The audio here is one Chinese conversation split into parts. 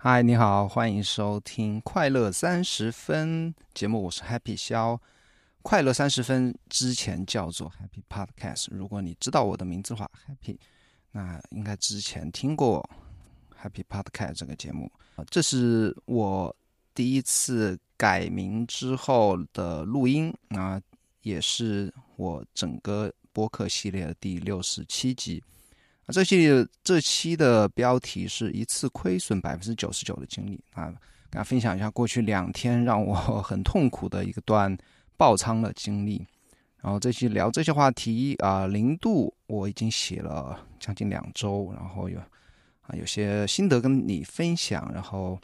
嗨，你好，欢迎收听《快乐三十分》节目，我是 Happy 肖。快乐三十分之前叫做 Happy Podcast。如果你知道我的名字的话，Happy，那应该之前听过 Happy Podcast 这个节目。这是我第一次改名之后的录音啊，也是我整个播客系列的第六十七集。这期这期的标题是一次亏损百分之九十九的经历啊，跟大家分享一下过去两天让我 很痛苦的一个段爆仓的经历。然后这期聊这些话题啊，零度我已经写了将近两周，然后有啊有些心得跟你分享。然后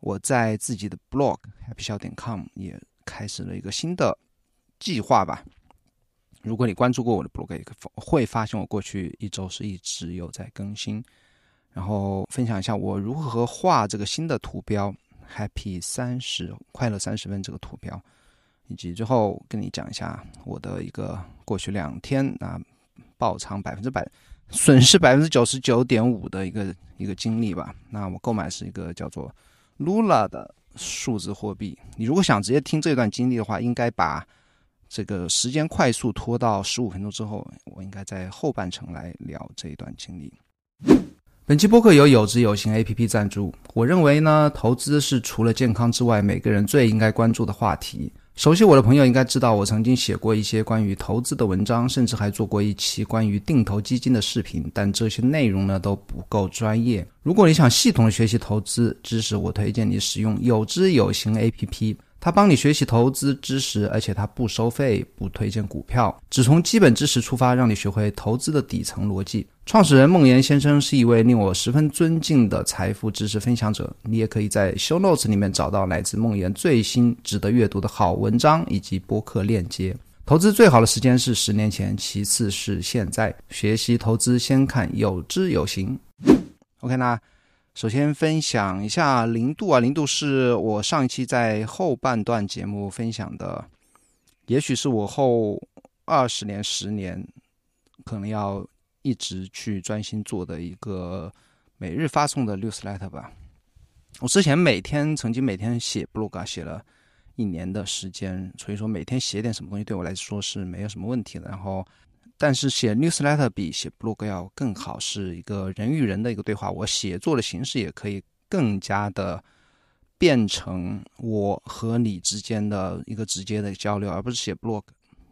我在自己的 blog happy 笑点 com 也开始了一个新的计划吧。如果你关注过我的 blog，会发现我过去一周是一直有在更新，然后分享一下我如何画这个新的图标 “Happy 三十快乐三十分”这个图标，以及最后跟你讲一下我的一个过去两天啊爆仓百分之百损失百分之九十九点五的一个一个经历吧。那我购买是一个叫做 Lula 的数字货币。你如果想直接听这段经历的话，应该把。这个时间快速拖到十五分钟之后，我应该在后半程来聊这一段经历。本期播客由有知有行 A P P 赞助。我认为呢，投资是除了健康之外，每个人最应该关注的话题。熟悉我的朋友应该知道，我曾经写过一些关于投资的文章，甚至还做过一期关于定投基金的视频。但这些内容呢都不够专业。如果你想系统学习投资知识，我推荐你使用有知有行 A P P。他帮你学习投资知识，而且他不收费，不推荐股票，只从基本知识出发，让你学会投资的底层逻辑。创始人孟岩先生是一位令我十分尊敬的财富知识分享者。你也可以在 Show Notes 里面找到来自孟岩最新值得阅读的好文章以及播客链接。投资最好的时间是十年前，其次是现在。学习投资先看有知有行。OK，那。首先分享一下零度啊，零度是我上一期在后半段节目分享的，也许是我后二十年、十年可能要一直去专心做的一个每日发送的 newsletter 吧。我之前每天曾经每天写 blog 写了一年的时间，所以说每天写点什么东西对我来说是没有什么问题的。然后。但是写 newsletter 比写 blog 要更好，是一个人与人的一个对话。我写作的形式也可以更加的变成我和你之间的一个直接的交流，而不是写 blog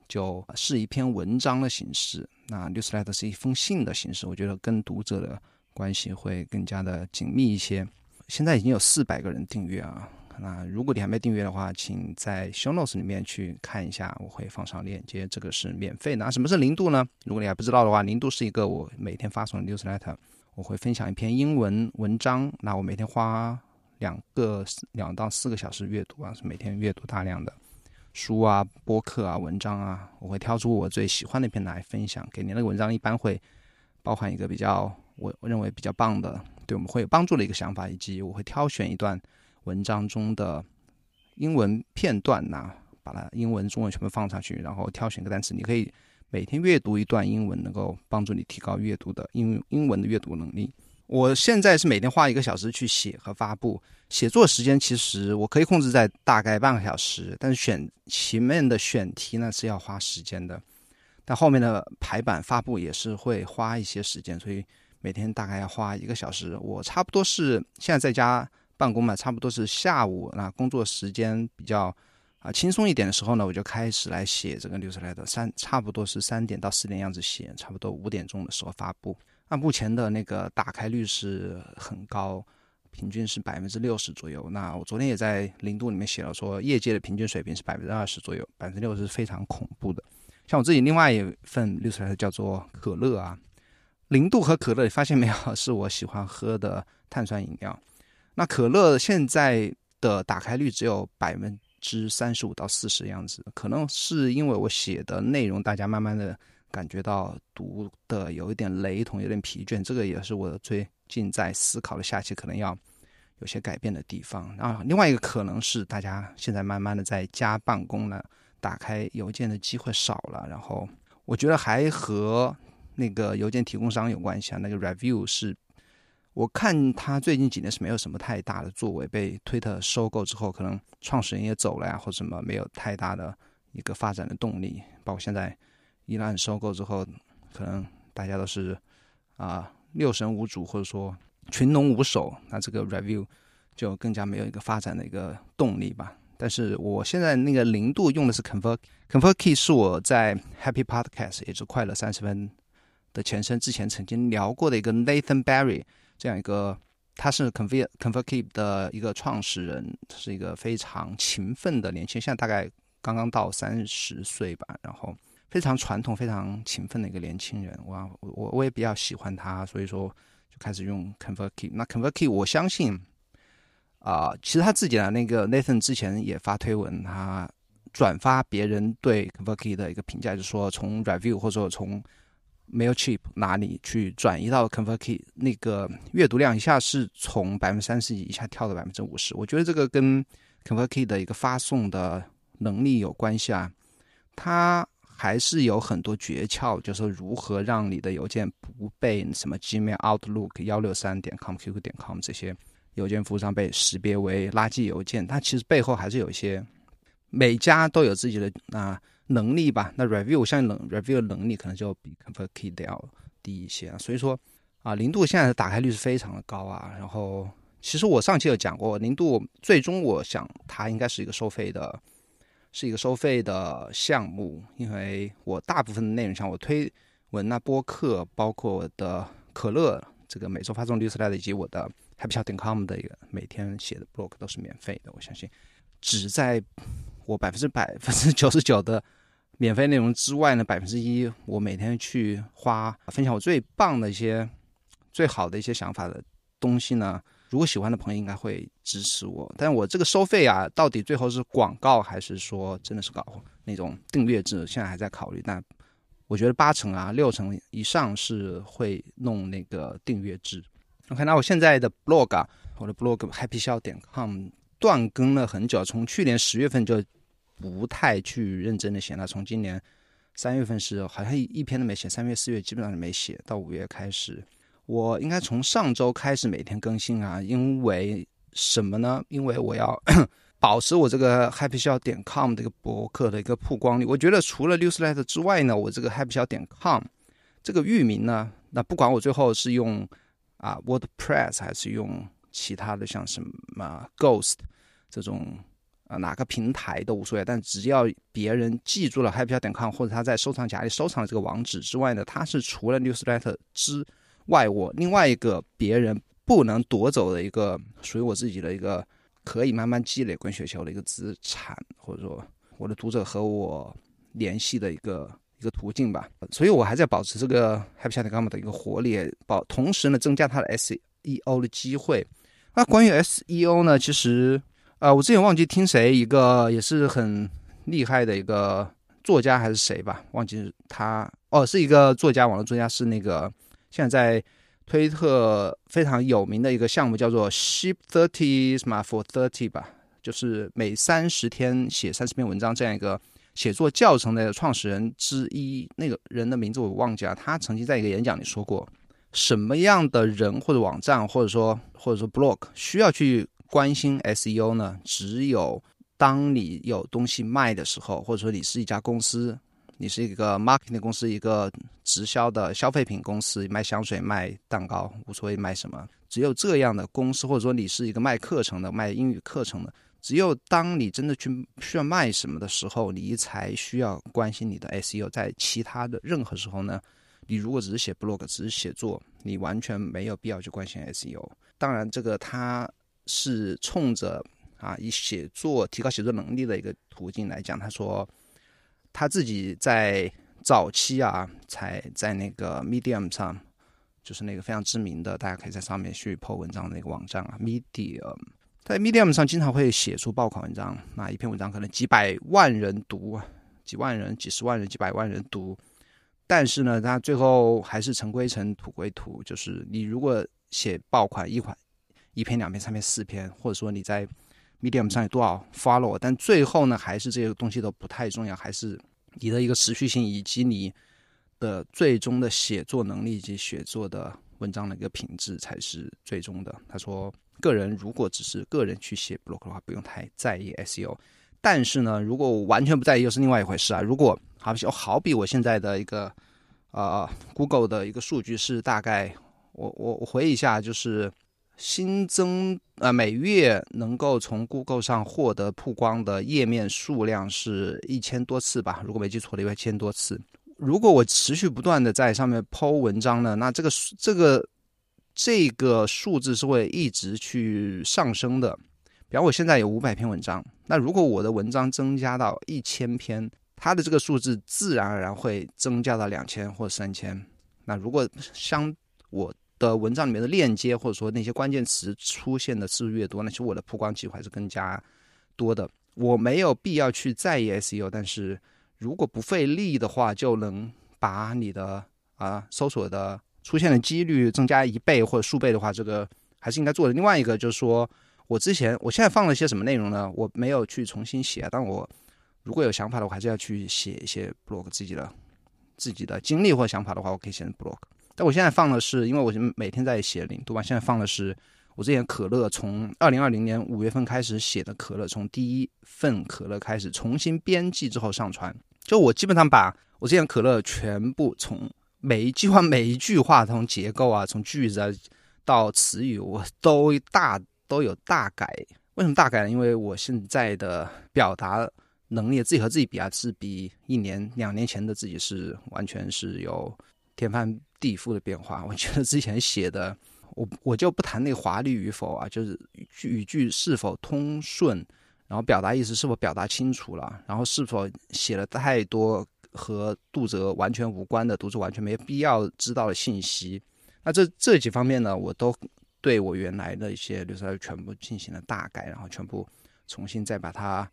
就是一篇文章的形式。那 newsletter 是一封信的形式，我觉得跟读者的关系会更加的紧密一些。现在已经有四百个人订阅啊。那如果你还没订阅的话，请在 Show Notes 里面去看一下，我会放上链接。这个是免费的。那什么是零度呢？如果你还不知道的话，零度是一个我每天发送的 newsletter，我会分享一篇英文文章。那我每天花两个两到四个小时阅读啊，是每天阅读大量的书啊、播客啊、文章啊。我会挑出我最喜欢的一篇来分享给你。那个文章一般会包含一个比较我我认为比较棒的，对我们会有帮助的一个想法，以及我会挑选一段。文章中的英文片段呐，把它英文、中文全部放上去，然后挑选个单词。你可以每天阅读一段英文，能够帮助你提高阅读的英英文的阅读能力。我现在是每天花一个小时去写和发布。写作时间其实我可以控制在大概半个小时，但是选前面的选题呢是要花时间的，但后面的排版发布也是会花一些时间，所以每天大概要花一个小时。我差不多是现在在家。办公嘛，差不多是下午，那工作时间比较啊轻松一点的时候呢，我就开始来写这个 newsletter，三差不多是三点到四点样子写，差不多五点钟的时候发布。那目前的那个打开率是很高，平均是百分之六十左右。那我昨天也在零度里面写了，说业界的平均水平是百分之二十左右，百分之六十是非常恐怖的。像我自己另外一份六十来的叫做可乐啊，零度和可乐，你发现没有？是我喜欢喝的碳酸饮料。那可乐现在的打开率只有百分之三十五到四十的样子，可能是因为我写的内容，大家慢慢的感觉到读的有一点雷同，有点疲倦。这个也是我最近在思考的，下期可能要有些改变的地方。啊，另外一个可能是大家现在慢慢的在家办公了，打开邮件的机会少了。然后我觉得还和那个邮件提供商有关系啊，那个 review 是。我看他最近几年是没有什么太大的作为，被推特收购之后，可能创始人也走了呀，或者什么没有太大的一个发展的动力。包括现在伊朗收购之后，可能大家都是啊六神无主，或者说群龙无首，那这个 review 就更加没有一个发展的一个动力吧。但是我现在那个零度用的是 Convert，ConvertKey 是我在 Happy Podcast 也是快乐三十分的前身，之前曾经聊过的一个 Nathan Barry。这样一个，他是 convert convert key 的一个创始人，他是一个非常勤奋的年轻人，现在大概刚刚到三十岁吧，然后非常传统、非常勤奋的一个年轻人。我我我也比较喜欢他，所以说就开始用 ConvertKeep。那 ConvertKeep 我相信啊，其实他自己的那个 Nathan 之前也发推文，他转发别人对 ConvertKeep 的一个评价，就是说从 Review 或者说从 Mailchimp 哪里去转移到 ConvertKey 那个阅读量一下是从百分之三十一下跳到百分之五十，我觉得这个跟 ConvertKey 的一个发送的能力有关系啊。它还是有很多诀窍，就是如何让你的邮件不被什么 Gmail、Outlook 幺六三点 com、QQ 点 com 这些邮件服务商被识别为垃圾邮件。它其实背后还是有一些，每家都有自己的啊。能力吧，那 review 像能 review 的能力可能就比 ConvertKey 要低一些啊，所以说啊，零度现在的打开率是非常的高啊。然后其实我上期有讲过，零度最终我想它应该是一个收费的，是一个收费的项目，因为我大部分的内容像我推文那、播客，包括我的可乐这个每周发送 newsletter 以及我的 happyshot.com 的一个每天写的 blog 都是免费的，我相信只在我百分之百分之九十九的。免费内容之外呢，百分之一我每天去花分享我最棒的一些、最好的一些想法的东西呢。如果喜欢的朋友应该会支持我，但我这个收费啊，到底最后是广告还是说真的是搞那种订阅制？现在还在考虑，但我觉得八成啊、六成以上是会弄那个订阅制。OK，那我现在的 blog，我的 blog happy 笑点 com 断更了很久，从去年十月份就。不太去认真的写了。从今年三月份是好像一一篇都没写，三月四月基本上是没写。到五月开始，我应该从上周开始每天更新啊。因为什么呢？因为我要 保持我这个 happy 笑点 com 的一个博客的一个曝光率。我觉得除了 newsletter 之外呢，我这个 happy 笑点 com 这个域名呢，那不管我最后是用啊 WordPress 还是用其他的像什么 Ghost 这种。啊，哪个平台都无所谓，但只要别人记住了 happy 点 com，或者他在收藏夹里收藏了这个网址之外呢，它是除了 newsletter 之外，我另外一个别人不能夺走的一个属于我自己的一个可以慢慢积累滚雪球的一个资产，或者说我的读者和我联系的一个一个途径吧。所以我还在保持这个 HappyChat 点 com 的一个活力，保同时呢增加它的 SEO 的机会。那关于 SEO 呢，其实。呃，我之前忘记听谁一个也是很厉害的一个作家还是谁吧，忘记他哦，是一个作家，网络作家，是那个现在在推特非常有名的一个项目，叫做 Sheep Thirty 什么 For Thirty 吧，就是每三十天写三十篇文章这样一个写作教程的创始人之一。那个人的名字我忘记了，他曾经在一个演讲里说过，什么样的人或者网站或者说或者说 blog 需要去。关心 SEO 呢？只有当你有东西卖的时候，或者说你是一家公司，你是一个 marketing 公司，一个直销的消费品公司，卖香水、卖蛋糕，无所谓卖什么。只有这样的公司，或者说你是一个卖课程的、卖英语课程的，只有当你真的去需要卖什么的时候，你才需要关心你的 SEO。在其他的任何时候呢，你如果只是写 blog，只是写作，你完全没有必要去关心 SEO。当然，这个它。是冲着啊以写作提高写作能力的一个途径来讲，他说他自己在早期啊，才在那个 Medium 上，就是那个非常知名的，大家可以在上面去 po 文章的那个网站啊，Medium，在 Medium 上经常会写出爆款文章，那一篇文章可能几百万人读，几万人、几十万人、几百万人读，但是呢，他最后还是尘归尘，土归土，就是你如果写爆款一款。一篇、两篇、三篇、四篇，或者说你在 Medium 上有多少 follow，但最后呢，还是这些东西都不太重要，还是你的一个持续性以及你的最终的写作能力以及写作的文章的一个品质才是最终的。他说，个人如果只是个人去写 blog 的话，不用太在意 SEO。但是呢，如果我完全不在意，又是另外一回事啊。如果好比好比我现在的一个呃 Google 的一个数据是大概，我我我回忆一下，就是新增呃每月能够从 Google 上获得曝光的页面数量是一千多次吧，如果没记错的话，一千多次。如果我持续不断的在上面抛文章呢，那这个这个这个数字是会一直去上升的。比方我现在有五百篇文章，那如果我的文章增加到一千篇，它的这个数字自然而然会增加到两千或三千。那如果相我的文章里面的链接或者说那些关键词出现的次数越多，那其实我的曝光机会还是更加多的。我没有必要去在意 SEO，但是。如果不费力的话，就能把你的啊搜索的出现的几率增加一倍或者数倍的话，这个还是应该做的。另外一个就是说，我之前我现在放了些什么内容呢？我没有去重新写，但我如果有想法的话，还是要去写一些 blog 自己的自己的经历或想法的话，我可以写成 blog。但我现在放的是，因为我每天在写零度嘛，现在放的是我之前可乐从二零二零年五月份开始写的可乐，从第一份可乐开始重新编辑之后上传。就我基本上把我之前可乐全部从每一句话、每一句话从结构啊、从句子啊到词语，我都大都有大改。为什么大改呢？因为我现在的表达能力，自己和自己比啊，是比一年、两年前的自己是完全是有天翻地覆的变化。我觉得之前写的，我我就不谈那个华丽与否啊，就是语句是否通顺。然后表达意思是否表达清楚了？然后是否写了太多和读者完全无关的、读者完全没必要知道的信息？那这这几方面呢，我都对我原来的一些流程全部进行了大改，然后全部重新再把它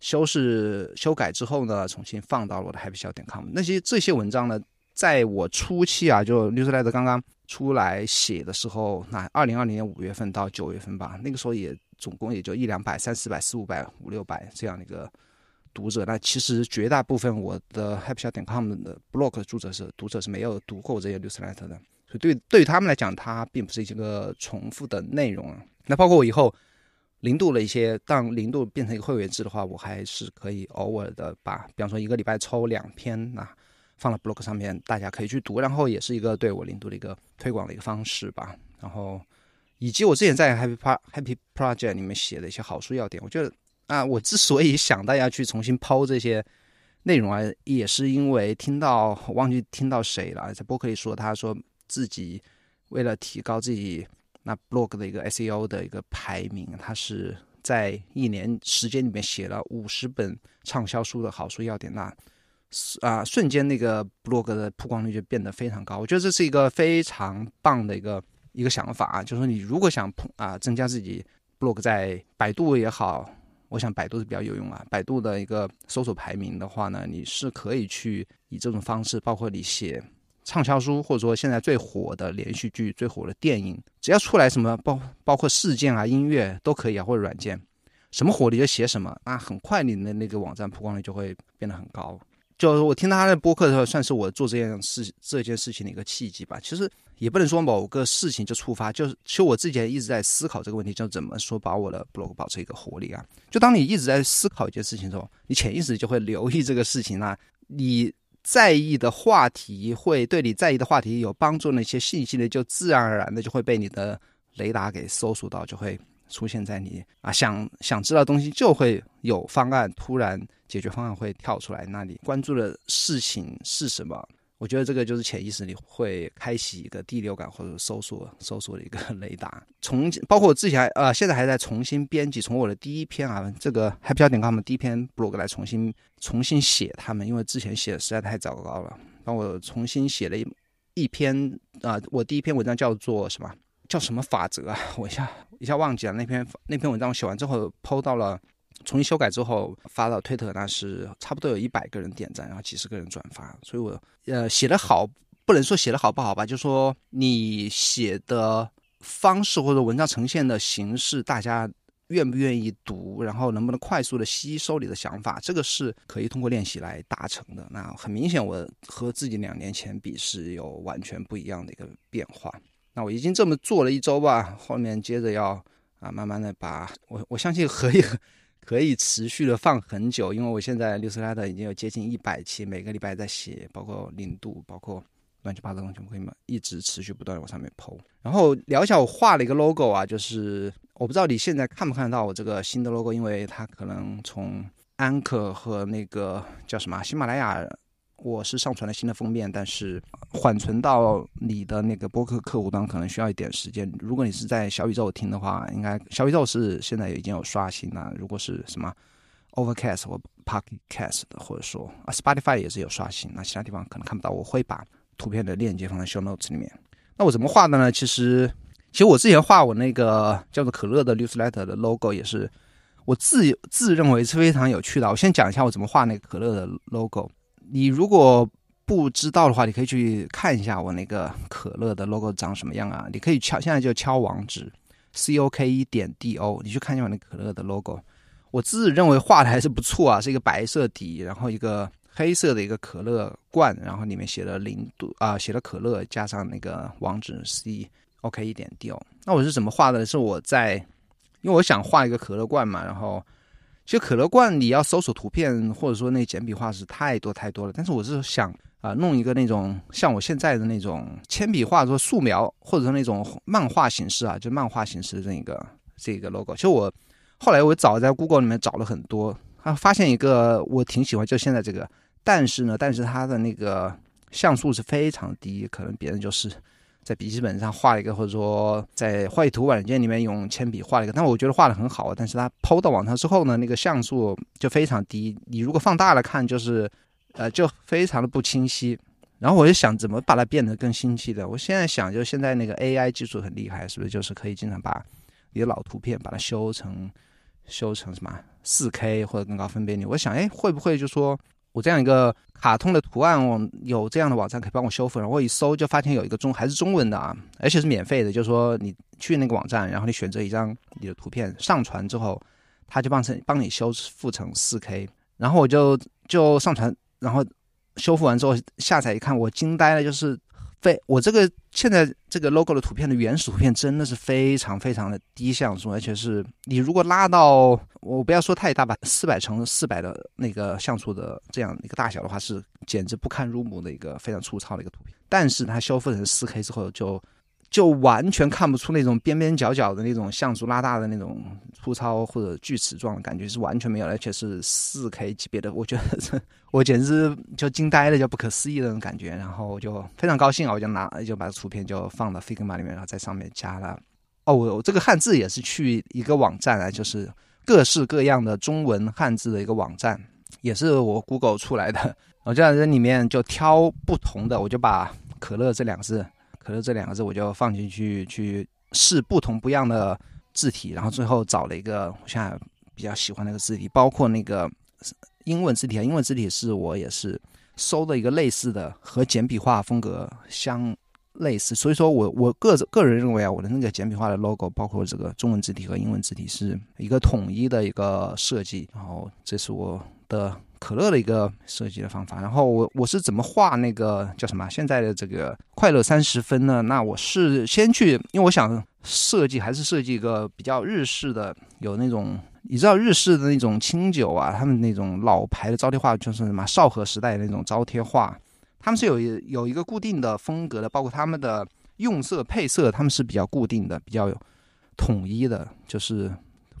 修饰、修改之后呢，重新放到了我的 happy 小点 com。那些这些文章呢，在我初期啊，就 newsletter 刚刚出来写的时候，那二零二零年五月份到九月份吧，那个时候也。总共也就一两百、三四百、四五百、五六百这样的一个读者。那其实绝大部分我的 happy 点 com 的 blog 的读者是读者是没有读过这些 newsletter 的，对对于他们来讲，它并不是一个重复的内容啊。那包括我以后零度了一些，当零度变成一个会员制的话，我还是可以偶尔的把，比方说一个礼拜抽两篇啊放到 blog 上面，大家可以去读，然后也是一个对我零度的一个推广的一个方式吧。然后。以及我之前在 Happy Happy Project 里面写的一些好书要点，我觉得啊，我之所以想大家去重新抛这些内容啊，也是因为听到忘记听到谁了，在博客里说，他说自己为了提高自己那 blog 的一个 SEO 的一个排名，他是在一年时间里面写了五十本畅销书的好书要点，那啊瞬间那个 blog 的曝光率就变得非常高，我觉得这是一个非常棒的一个。一个想法啊，就是说你如果想啊增加自己 blog 在百度也好，我想百度是比较有用啊。百度的一个搜索排名的话呢，你是可以去以这种方式，包括你写畅销书，或者说现在最火的连续剧、最火的电影，只要出来什么包包括事件啊、音乐都可以啊，或者软件，什么火你就写什么，那很快你的那个网站曝光率就会变得很高。就是我听到他的播客的时候，算是我做这件事这件事情的一个契机吧。其实也不能说某个事情就触发，就是其实我自己一直在思考这个问题，就怎么说把我的 blog 保持一个活力啊。就当你一直在思考一件事情的时候，你潜意识就会留意这个事情啊。你在意的话题会对你在意的话题有帮助，那些信息呢，就自然而然的就会被你的雷达给搜索到，就会。出现在你啊想想知道东西就会有方案，突然解决方案会跳出来。那你关注的事情是什么？我觉得这个就是潜意识里会开启一个第六感或者搜索搜索的一个 雷达。从包括我之前呃现在还在重新编辑，从我的第一篇啊这个 happy 点 com 第一篇 blog 来重新重新写他们，因为之前写的实在太糟糕了。帮我重新写了一一篇啊，我第一篇文章叫做什么？叫什么法则啊？我一下一下忘记了。那篇那篇文章我写完之后抛到了，重新修改之后发到推特，那是差不多有一百个人点赞，然后几十个人转发。所以我呃写的好，不能说写的好不好吧，就说你写的方式或者文章呈现的形式，大家愿不愿意读，然后能不能快速的吸收你的想法，这个是可以通过练习来达成的。那很明显，我和自己两年前比是有完全不一样的一个变化。那我已经这么做了一周吧，后面接着要啊，慢慢的把我我相信可以可以持续的放很久，因为我现在六十拉的已经有接近一百期，每个礼拜在写，包括零度，包括乱七八糟东西，可以吗，一直持续不断往上面抛。然后聊一下我画了一个 logo 啊，就是我不知道你现在看不看得到我这个新的 logo，因为它可能从安可和那个叫什么喜马拉雅。我是上传了新的封面，但是缓存到你的那个播客客户端可能需要一点时间。如果你是在小宇宙听的话，应该小宇宙是现在已经有刷新了。如果是什么 Overcast 或 Pocket Cast 的，或者说啊 Spotify 也是有刷新，那其他地方可能看不到。我会把图片的链接放在 Show Notes 里面。那我怎么画的呢？其实，其实我之前画我那个叫做可乐的 Newsletter 的 logo 也是我自自认为是非常有趣的。我先讲一下我怎么画那个可乐的 logo。你如果不知道的话，你可以去看一下我那个可乐的 logo 长什么样啊？你可以敲，现在就敲网址 c o k 一点 d o，你去看一下我那可乐的 logo。我自认为画的还是不错啊，是一个白色底，然后一个黑色的一个可乐罐，然后里面写了零度啊，写了可乐，加上那个网址 c o k 一点 d o。那我是怎么画的？是我在，因为我想画一个可乐罐嘛，然后。其实可乐罐你要搜索图片，或者说那简笔画是太多太多了。但是我是想啊，弄一个那种像我现在的那种铅笔画，说素描，或者说那种漫画形式啊，就漫画形式的这个这个 logo。其实我后来我找在 Google 里面找了很多，啊，发现一个我挺喜欢，就现在这个。但是呢，但是它的那个像素是非常低，可能别人就是。在笔记本上画了一个，或者说在绘图软件里面用铅笔画了一个，但我觉得画的很好。但是它抛到网上之后呢，那个像素就非常低。你如果放大了看，就是呃，就非常的不清晰。然后我就想怎么把它变得更清晰的。我现在想，就现在那个 AI 技术很厉害，是不是就是可以经常把你的老图片把它修成修成什么四 K 或者更高分辨率？我想，哎，会不会就说？我这样一个卡通的图案，我有这样的网站可以帮我修复。然后我一搜就发现有一个中还是中文的啊，而且是免费的。就是说你去那个网站，然后你选择一张你的图片上传之后，他就帮成帮你修复成四 K。然后我就就上传，然后修复完之后下载一看，我惊呆了，就是。非我这个现在这个 logo 的图片的原始图片真的是非常非常的低像素，而且是你如果拉到我不要说太大吧，四百乘四百的那个像素的这样一个大小的话，是简直不堪入目的一个非常粗糙的一个图片。但是它修复成四 K 之后就。就完全看不出那种边边角角的那种像素拉大的那种粗糙或者锯齿状的感觉是完全没有，而且是四 K 级别的，我觉得这我简直就惊呆了，就不可思议的那种感觉。然后我就非常高兴啊，我就拿就把图片就放到 Figma 里面，然后在上面加了哦，我这个汉字也是去一个网站啊，就是各式各样的中文汉字的一个网站，也是我 Google 出来的。我就在这里面就挑不同的，我就把可乐这两个字。可是这两个字，我就放进去去试不同不一样的字体，然后最后找了一个我现在比较喜欢那个字体，包括那个英文字体啊，英文字体是我也是搜的一个类似的，和简笔画风格相类似，所以说我我个个人认为啊，我的那个简笔画的 logo，包括这个中文字体和英文字体是一个统一的一个设计，然后这是我的。可乐的一个设计的方法，然后我我是怎么画那个叫什么现在的这个快乐三十分呢？那我是先去，因为我想设计还是设计一个比较日式的，有那种你知道日式的那种清酒啊，他们那种老牌的招贴画就是什么少和时代那种招贴画，他们是有有一个固定的风格的，包括他们的用色配色，他们是比较固定的，比较统一的，就是。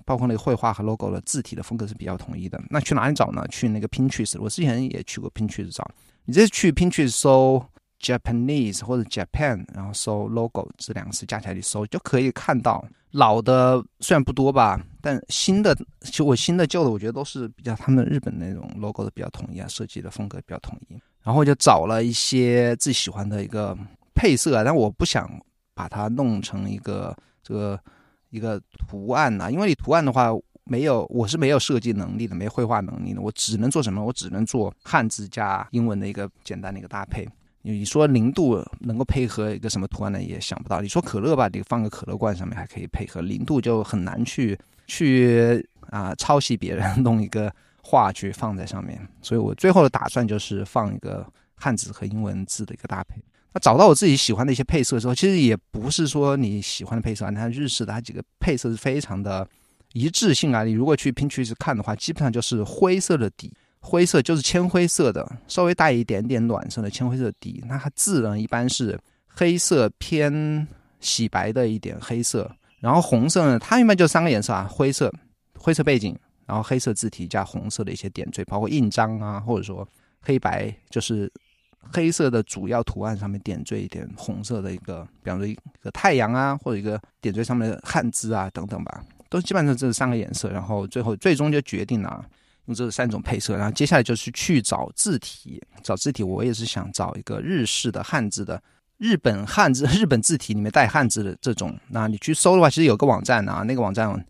包括那个绘画和 logo 的字体的风格是比较统一的。那去哪里找呢？去那个 Pinterest，我之前也去过 Pinterest 找。你这去 Pinterest 搜 Japanese 或者 Japan，然后搜 logo 这两个词加起来你搜就可以看到。老的虽然不多吧，但新的其实我新的旧的我觉得都是比较他们日本那种 logo 的比较统一啊，设计的风格比较统一。然后就找了一些自己喜欢的一个配色，但我不想把它弄成一个这个。一个图案呐，因为你图案的话没有，我是没有设计能力的，没绘画能力的，我只能做什么？我只能做汉字加英文的一个简单的一个搭配。你说零度能够配合一个什么图案呢？也想不到。你说可乐吧，你放个可乐罐上面还可以配合，零度就很难去去啊抄袭别人弄一个画去放在上面。所以我最后的打算就是放一个汉字和英文字的一个搭配。那找到我自己喜欢的一些配色之后，其实也不是说你喜欢的配色，你看日式的它几个配色是非常的一致性啊。你如果去拼去看的话，基本上就是灰色的底，灰色就是铅灰色的，稍微带一点点暖色的铅灰色底。那它字呢，一般是黑色偏洗白的一点黑色，然后红色呢，它一般就三个颜色啊，灰色灰色背景，然后黑色字体加红色的一些点缀，包括印章啊，或者说黑白就是。黑色的主要图案上面点缀一点红色的一个，比方说一个太阳啊，或者一个点缀上面的汉字啊等等吧，都基本上这三个颜色。然后最后最终就决定了用这三种配色。然后接下来就是去找字体，找字体我也是想找一个日式的汉字的日本汉字，日本字体里面带汉字的这种。那你去搜的话，其实有个网站啊，那个网站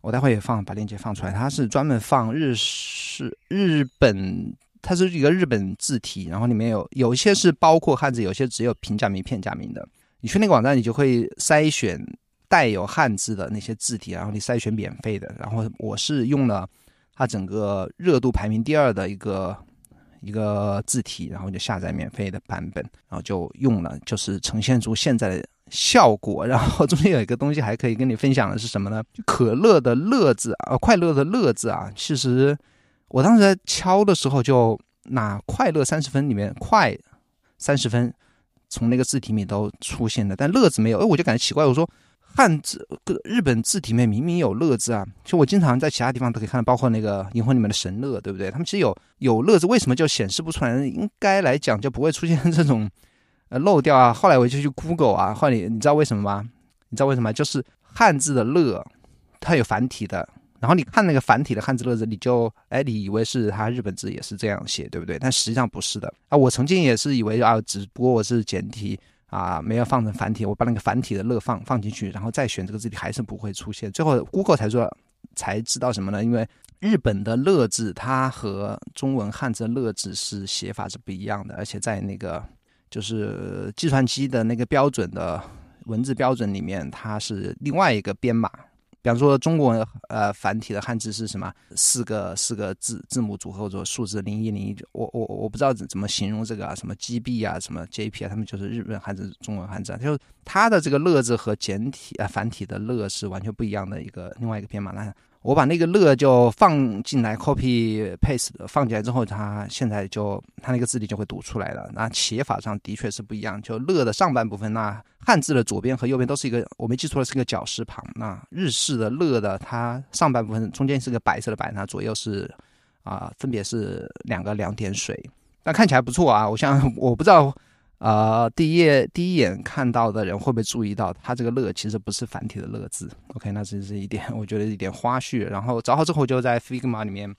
我待会也放把链接放出来，它是专门放日式日本。它是一个日本字体，然后里面有有一些是包括汉字，有些只有平假名、片假名的。你去那个网站，你就会筛选带有汉字的那些字体，然后你筛选免费的。然后我是用了它整个热度排名第二的一个一个字体，然后就下载免费的版本，然后就用了，就是呈现出现在的效果。然后中间有一个东西还可以跟你分享的是什么呢？可乐的乐字啊，快乐的乐字啊，其实。我当时在敲的时候，就那“快乐三十分”里面“快”三十分从那个字体里都出现了，但“乐”字没有。哎，我就感觉奇怪，我说汉字日本字体里面明明有“乐”字啊，就我经常在其他地方都可以看到，包括那个《银魂》里面的神乐，对不对？他们其实有有“乐”字，为什么就显示不出来？应该来讲就不会出现这种呃漏掉啊。后来我就去 Google 啊，后来你知道为什么吗？你知道为什么？就是汉字的“乐”它有繁体的。然后你看那个繁体的汉字“乐”字，你就哎，你以为是它日本字也是这样写，对不对？但实际上不是的啊！我曾经也是以为啊，只不过我是简体啊，没有放成繁体，我把那个繁体的“乐”放放进去，然后再选这个字体，还是不会出现。最后 Google 才说才知道什么呢？因为日本的“乐”字它和中文汉字“乐”字是写法是不一样的，而且在那个就是计算机的那个标准的文字标准里面，它是另外一个编码。比方说，中国呃繁体的汉字是什么？四个四个字字母组合或者数字零一零一，我我我不知道怎怎么形容这个啊，什么 GB 啊，什么 JP 啊，他们就是日本汉字、中文汉字，啊就它的这个乐字和简体啊繁体的乐是完全不一样的一个另外一个编码。那我把那个乐就放进来，copy paste 放进来之后，它现在就它那个字体就会读出来了。那写法上的确是不一样。就乐的上半部分，那汉字的左边和右边都是一个，我没记错的是个绞丝旁。那日式的乐的，它上半部分中间是个白色的白，那左右是啊，分别是两个两点水。那看起来不错啊，我想我不知道。呃，第一页第一眼看到的人会不会注意到，它这个“乐”其实不是繁体的“乐”字？OK，那这是一点，我觉得一点花絮。然后找好之后，就在 Figma 里面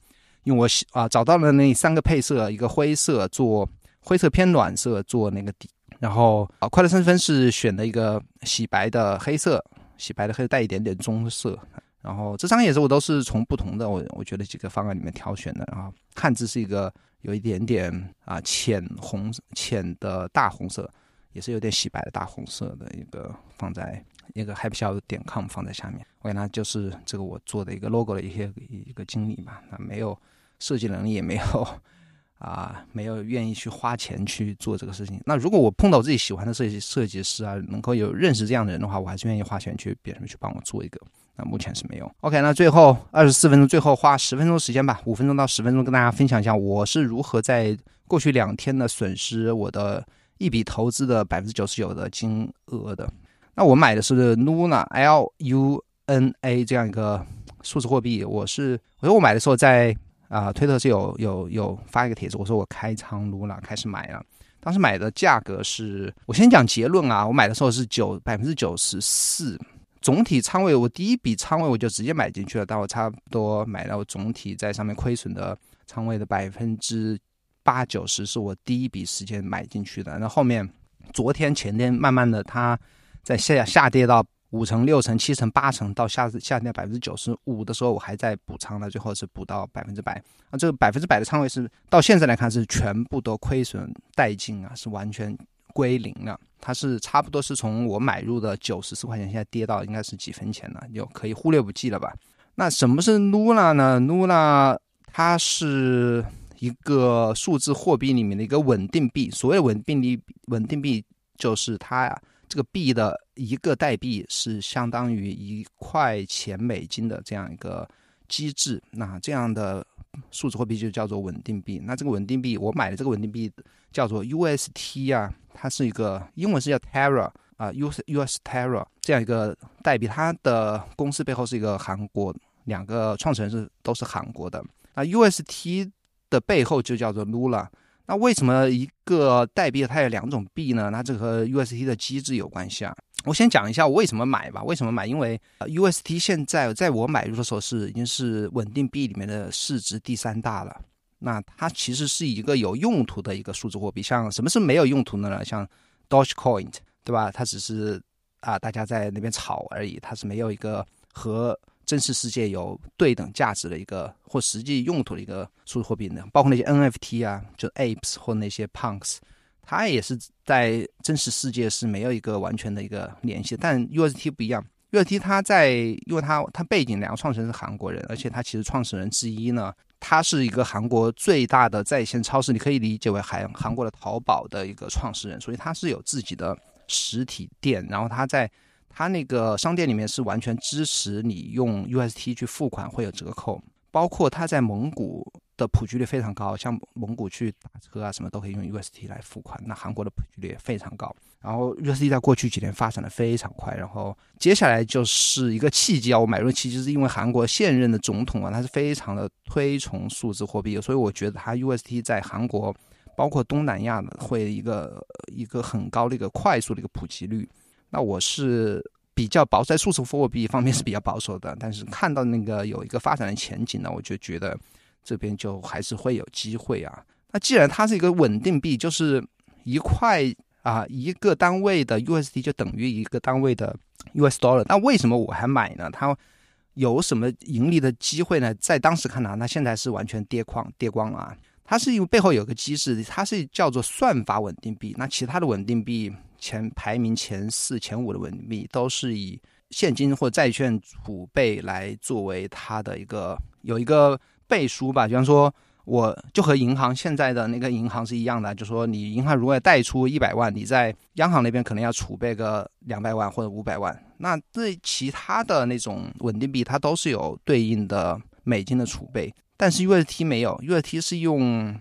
用我啊找到了那三个配色，一个灰色做灰色偏暖色做那个底，然后啊快乐三分是选的一个洗白的黑色，洗白的黑带一点点棕色。然后这三个颜色我都是从不同的我我觉得几个方案里面挑选的。然后汉字是一个。有一点点啊浅红浅的大红色，也是有点洗白的大红色的一个放在一个 happy 笑点 com 放在下面。我跟他就是这个我做的一个 logo 的一些一个经历吧。那没有设计能力，也没有啊 没有愿意去花钱去做这个事情。那如果我碰到自己喜欢的设计设计师啊，能够有认识这样的人的话，我还是愿意花钱去别人去帮我做一个。那目前是没有。OK，那最后二十四分钟，最后花十分钟时间吧，五分钟到十分钟，跟大家分享一下我是如何在过去两天的损失我的一笔投资的百分之九十九的金额的。那我买的是 Luna L U N A 这样一个数字货币。我是我说我买的时候在啊推特是有有有发一个帖子，我说我开仓 Luna 开始买了。当时买的价格是，我先讲结论啊，我买的时候是九百分之九十四。总体仓位，我第一笔仓位我就直接买进去了，但我差不多买到总体在上面亏损的仓位的百分之八九十是我第一笔时间买进去的。那后面昨天前天慢慢的它在下下跌到五成六成七成八成，到下下跌百分之九十五的时候，我还在补仓的，最后是补到百分之百。那这个百分之百的仓位是到现在来看是全部都亏损殆尽啊，是完全。归零了，它是差不多是从我买入的九十四块钱，现在跌到应该是几分钱了，就可以忽略不计了吧？那什么是 Luna 呢？Luna 它是一个数字货币里面的一个稳定币。所谓稳定币，稳定币就是它呀这个币的一个代币是相当于一块钱美金的这样一个机制。那这样的数字货币就叫做稳定币。那这个稳定币，我买的这个稳定币叫做 UST 啊，它是一个英文是叫 Terra 啊，US US Terra 这样一个代币。它的公司背后是一个韩国，两个创始人是都是韩国的。那 UST 的背后就叫做 Lula。那为什么一个代币它有两种币呢？那这和 UST 的机制有关系啊。我先讲一下我为什么买吧。为什么买？因为 UST 现在在我买入的时候是已经是稳定币里面的市值第三大了。那它其实是一个有用途的一个数字货币。像什么是没有用途的呢？像 Dogecoin，对吧？它只是啊大家在那边炒而已，它是没有一个和真实世界有对等价值的一个或实际用途的一个数字货币呢，包括那些 NFT 啊，就 Apes 或那些 Punks，它也是在真实世界是没有一个完全的一个联系。但 UST 不一样，UST 它在，因为它它背景两个创始人是韩国人，而且它其实创始人之一呢，它是一个韩国最大的在线超市，你可以理解为韩韩国的淘宝的一个创始人，所以它是有自己的实体店，然后它在。它那个商店里面是完全支持你用 UST 去付款会有折扣，包括它在蒙古的普及率非常高，像蒙古去打车啊什么都可以用 UST 来付款。那韩国的普及率也非常高，然后 UST 在过去几年发展的非常快，然后接下来就是一个契机啊，我买入契机是因为韩国现任的总统啊，他是非常的推崇数字货币，所以我觉得它 UST 在韩国包括东南亚的会一个一个很高的一个快速的一个普及率。那我是比较保守在数字货币方面是比较保守的，但是看到那个有一个发展的前景呢，我就觉得这边就还是会有机会啊。那既然它是一个稳定币，就是一块啊一个单位的 USD 就等于一个单位的 US dollar，那为什么我还买呢？它有什么盈利的机会呢？在当时看来，那现在是完全跌光跌光了啊。它是因为背后有个机制，它是叫做算法稳定币，那其他的稳定币。前排名前四、前五的稳定币都是以现金或债券储备来作为它的一个有一个背书吧。比方说，我就和银行现在的那个银行是一样的，就说你银行如果贷出一百万，你在央行那边可能要储备个两百万或者五百万。那对其他的那种稳定币，它都是有对应的美金的储备，但是 UST 没有，UST 是用。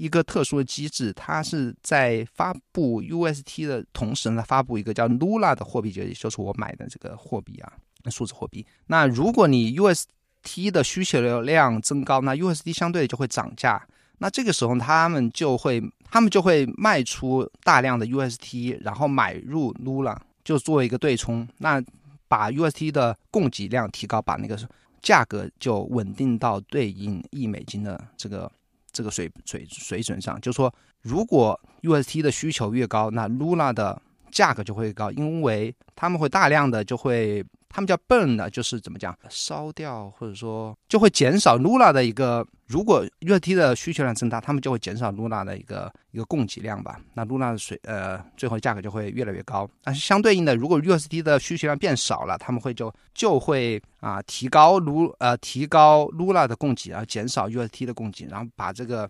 一个特殊的机制，它是在发布 UST 的同时呢，发布一个叫 Lula 的货币，就就是我买的这个货币啊，数字货币。那如果你 UST 的需求流量增高，那 USD 相对就会涨价。那这个时候他们就会，他们就会卖出大量的 UST，然后买入 Lula，就做一个对冲。那把 UST 的供给量提高，把那个价格就稳定到对应一美金的这个。这个水水水准上，就说如果 UST 的需求越高，那 Luna 的价格就会高，因为他们会大量的就会。他们叫 burn 的，就是怎么讲，烧掉或者说就会减少 Luna 的一个，如果 UST 的需求量增大，他们就会减少 Luna 的一个一个供给量吧。那 Luna 的水呃，最后价格就会越来越高。但是相对应的，如果 UST 的需求量变少了，他们会就就会啊提高 L 呃提高 Luna 的供给，然后减少 UST 的供给，然后把这个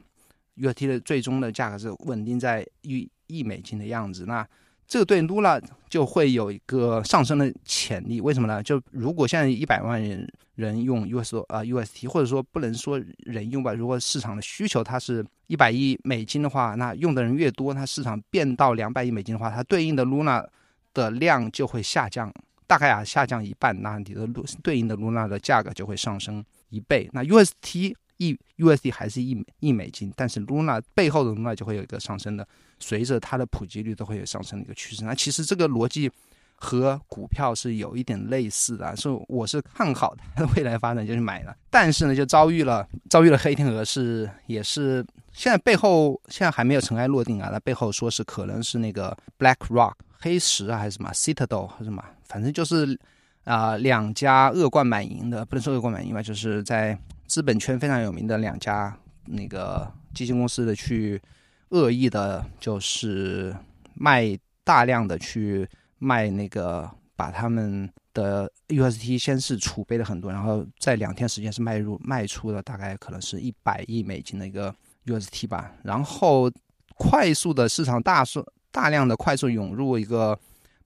UST 的最终的价格是稳定在一亿美金的样子。那这个对 Luna 就会有一个上升的潜力，为什么呢？就如果现在一百万人人用 US 啊 UST，或者说不能说人用吧，如果市场的需求它是一百亿美金的话，那用的人越多，它市场变到两百亿美金的话，它对应的 Luna 的量就会下降，大概啊下降一半，那你的对应的 Luna 的价格就会上升一倍。那 UST 一 USD 还是一一美金，但是 Luna 背后的 Luna 就会有一个上升的。随着它的普及率都会有上升的一个趋势，那其实这个逻辑和股票是有一点类似的，是我是看好它的未来发展就去买了，但是呢就遭遇了遭遇了黑天鹅，是也是现在背后现在还没有尘埃落定啊，那背后说是可能是那个 Black Rock 黑石啊还是什么 Citadel 还是什么，反正就是啊两家恶贯满盈的，不能说恶贯满盈吧，就是在资本圈非常有名的两家那个基金公司的去。恶意的，就是卖大量的去卖那个，把他们的 UST 先是储备了很多，然后在两天时间是卖入卖出了大概可能是一百亿美金的一个 UST 吧，然后快速的市场大数大量的快速涌入一个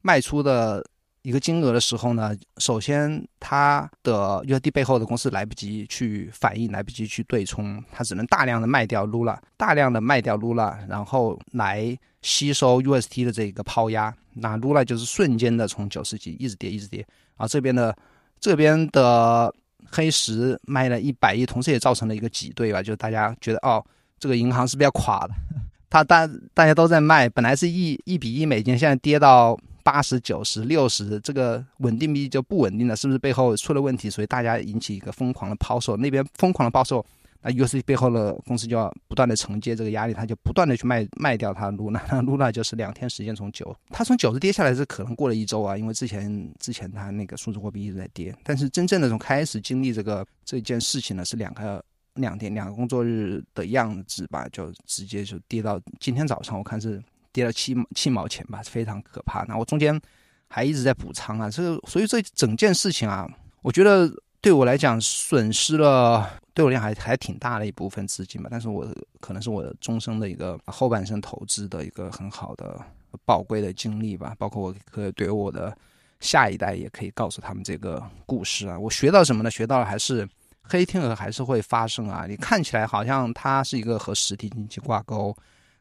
卖出的一个金额的时候呢，首先它的 USD 背后的公司来不及去反应，来不及去对冲，它只能大量的卖掉 Lula，大量的卖掉 Lula，然后来吸收 UST 的这个抛压，那 Lula 就是瞬间的从九十几一直跌，一直跌，啊，这边的这边的黑石卖了一百亿，同时也造成了一个挤兑吧，就是大家觉得哦，这个银行是不是要垮了？它大大家都在卖，本来是一一比一美金，现在跌到。八十九十六十，这个稳定币就不稳定了，是不是背后出了问题？所以大家引起一个疯狂的抛售，那边疯狂的抛售，那 U C 背后的公司就要不断的承接这个压力，他就不断的去卖卖掉它。露娜，露娜就是两天时间从九，它从九十跌下来是可能过了一周啊，因为之前之前它那个数字货币一直在跌，但是真正的从开始经历这个这件事情呢，是两个两天两个工作日的样子吧，就直接就跌到今天早上，我看是。跌了七七毛钱吧，非常可怕。那我中间还一直在补仓啊，这所以这整件事情啊，我觉得对我来讲损失了，对我来讲还还挺大的一部分资金吧。但是我可能是我终生的一个后半生投资的一个很好的宝贵的经历吧。包括我可以对我的下一代也可以告诉他们这个故事啊。我学到什么呢？学到了还是黑天鹅还是会发生啊。你看起来好像它是一个和实体经济挂钩。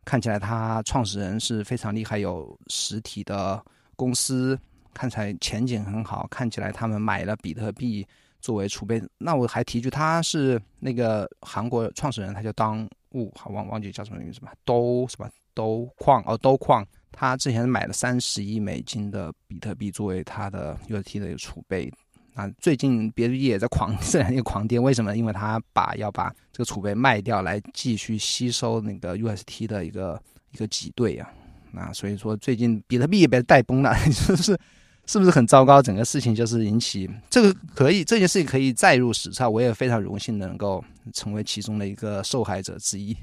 看起来他创始人是非常厉害，有实体的公司，看起来前景很好。看起来他们买了比特币作为储备。那我还提一句，他是那个韩国创始人，他叫当物，好忘忘记叫什么名字吧？都什么都矿哦，都矿。他之前买了三十亿美金的比特币作为他的 UT 的储备。啊，最近比特币也在狂这样一个狂跌，为什么？因为他把要把这个储备卖掉来继续吸收那个 UST 的一个一个挤兑啊，那所以说最近比特币也被带崩了，就 是是不是很糟糕？整个事情就是引起这个可以这件事情可以载入史册，我也非常荣幸能够成为其中的一个受害者之一。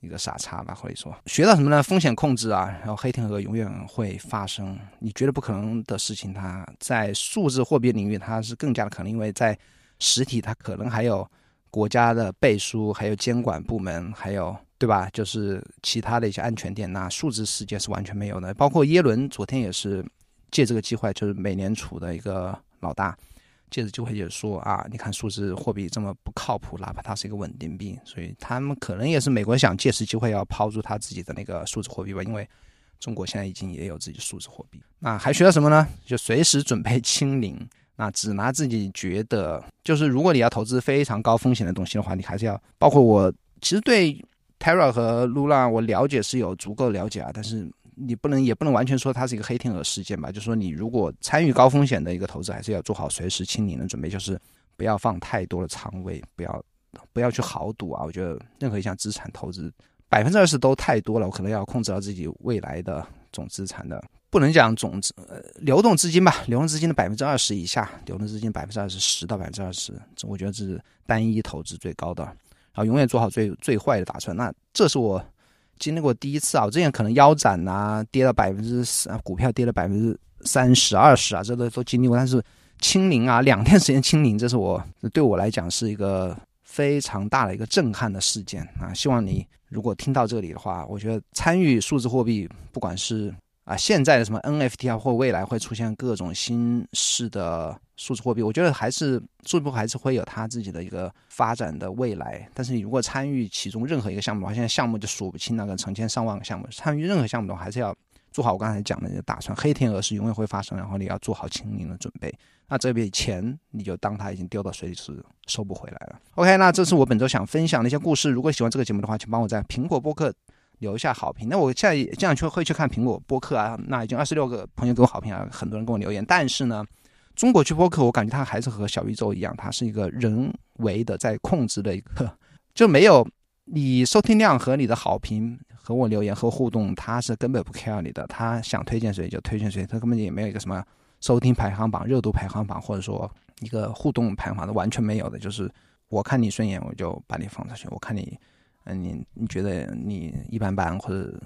一个傻叉吧，可以说学到什么呢？风险控制啊，然后黑天鹅永远会发生。你觉得不可能的事情，它在数字货币领域它是更加的可能，因为在实体它可能还有国家的背书，还有监管部门，还有对吧？就是其他的一些安全点。那数字世界是完全没有的。包括耶伦昨天也是借这个机会，就是美联储的一个老大。借着机会也说啊，你看数字货币这么不靠谱，哪怕它是一个稳定币，所以他们可能也是美国想借此机会要抛出他自己的那个数字货币吧。因为中国现在已经也有自己数字货币，那还需要什么呢？就随时准备清零，那只拿自己觉得，就是如果你要投资非常高风险的东西的话，你还是要包括我，其实对 Terra 和 Lula 我了解是有足够了解啊，但是。你不能也不能完全说它是一个黑天鹅事件吧？就是说，你如果参与高风险的一个投资，还是要做好随时清零的准备，就是不要放太多的仓位，不要不要去豪赌啊！我觉得任何一项资产投资百分之二十都太多了，我可能要控制到自己未来的总资产的，不能讲总资呃流动资金吧，流动资金的百分之二十以下，流动资金百分之二十十到百分之二十，我觉得这是单一投资最高的，然后永远做好最最坏的打算。那这是我。经历过第一次啊，我之前可能腰斩呐，跌了百分之十，股票跌了百分之三十、二十啊，这都都经历过。但是清零啊，两天时间清零，这是我对我来讲是一个非常大的一个震撼的事件啊。希望你如果听到这里的话，我觉得参与数字货币，不管是啊现在的什么 NFT 啊，或未来会出现各种新式的。数字货币，我觉得还是数字货币还是会有它自己的一个发展的未来。但是你如果参与其中任何一个项目的话，现在项目就数不清那个成千上万个项目，参与任何项目的话，还是要做好我刚才讲的那打算。黑天鹅是永远会发生，然后你要做好清零的准备。那这笔钱你就当它已经丢到水里是收不回来了。OK，那这是我本周想分享的一些故事。如果喜欢这个节目的话，请帮我在苹果播客留下好评。那我现在这样去会去看苹果播客啊，那已经二十六个朋友给我好评啊，很多人给我留言，但是呢。中国区播客，我感觉它还是和小宇宙一样，它是一个人为的在控制的一个，就没有你收听量和你的好评和我留言和互动，它是根本不 care 你的，他想推荐谁就推荐谁，他根本也没有一个什么收听排行榜、热度排行榜，或者说一个互动排行榜，完全没有的，就是我看你顺眼，我就把你放上去；我看你，嗯，你你觉得你一般般，或者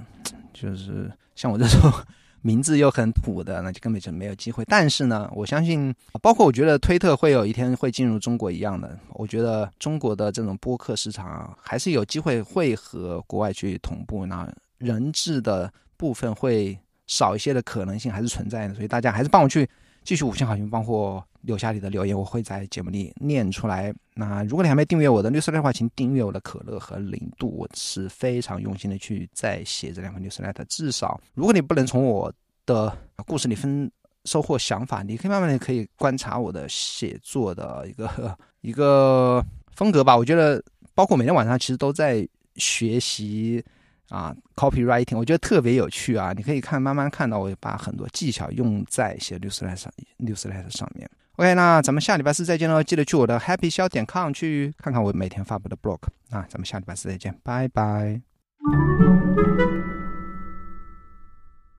就是像我这种。名字又很土的，那就根本就没有机会。但是呢，我相信，包括我觉得推特会有一天会进入中国一样的。我觉得中国的这种播客市场，还是有机会会和国外去同步。那人质的部分会少一些的可能性还是存在的，所以大家还是帮我去继续五星好评，包括留下你的留言，我会在节目里念出来。那如果你还没订阅我的律师的话，请订阅我的可乐和零度，我是非常用心的去在写这两份律师的。至少，如果你不能从我的故事里分收获想法，你可以慢慢的可以观察我的写作的一个 一个风格吧。我觉得，包括每天晚上其实都在学习。啊，copywriting 我觉得特别有趣啊！你可以看，慢慢看到我把很多技巧用在写六十 e 上，六十 e 上面。OK，那咱们下礼拜四再见喽！记得去我的 happy 消点 com 去看看我每天发布的 blog。那咱们下礼拜四再见，拜拜。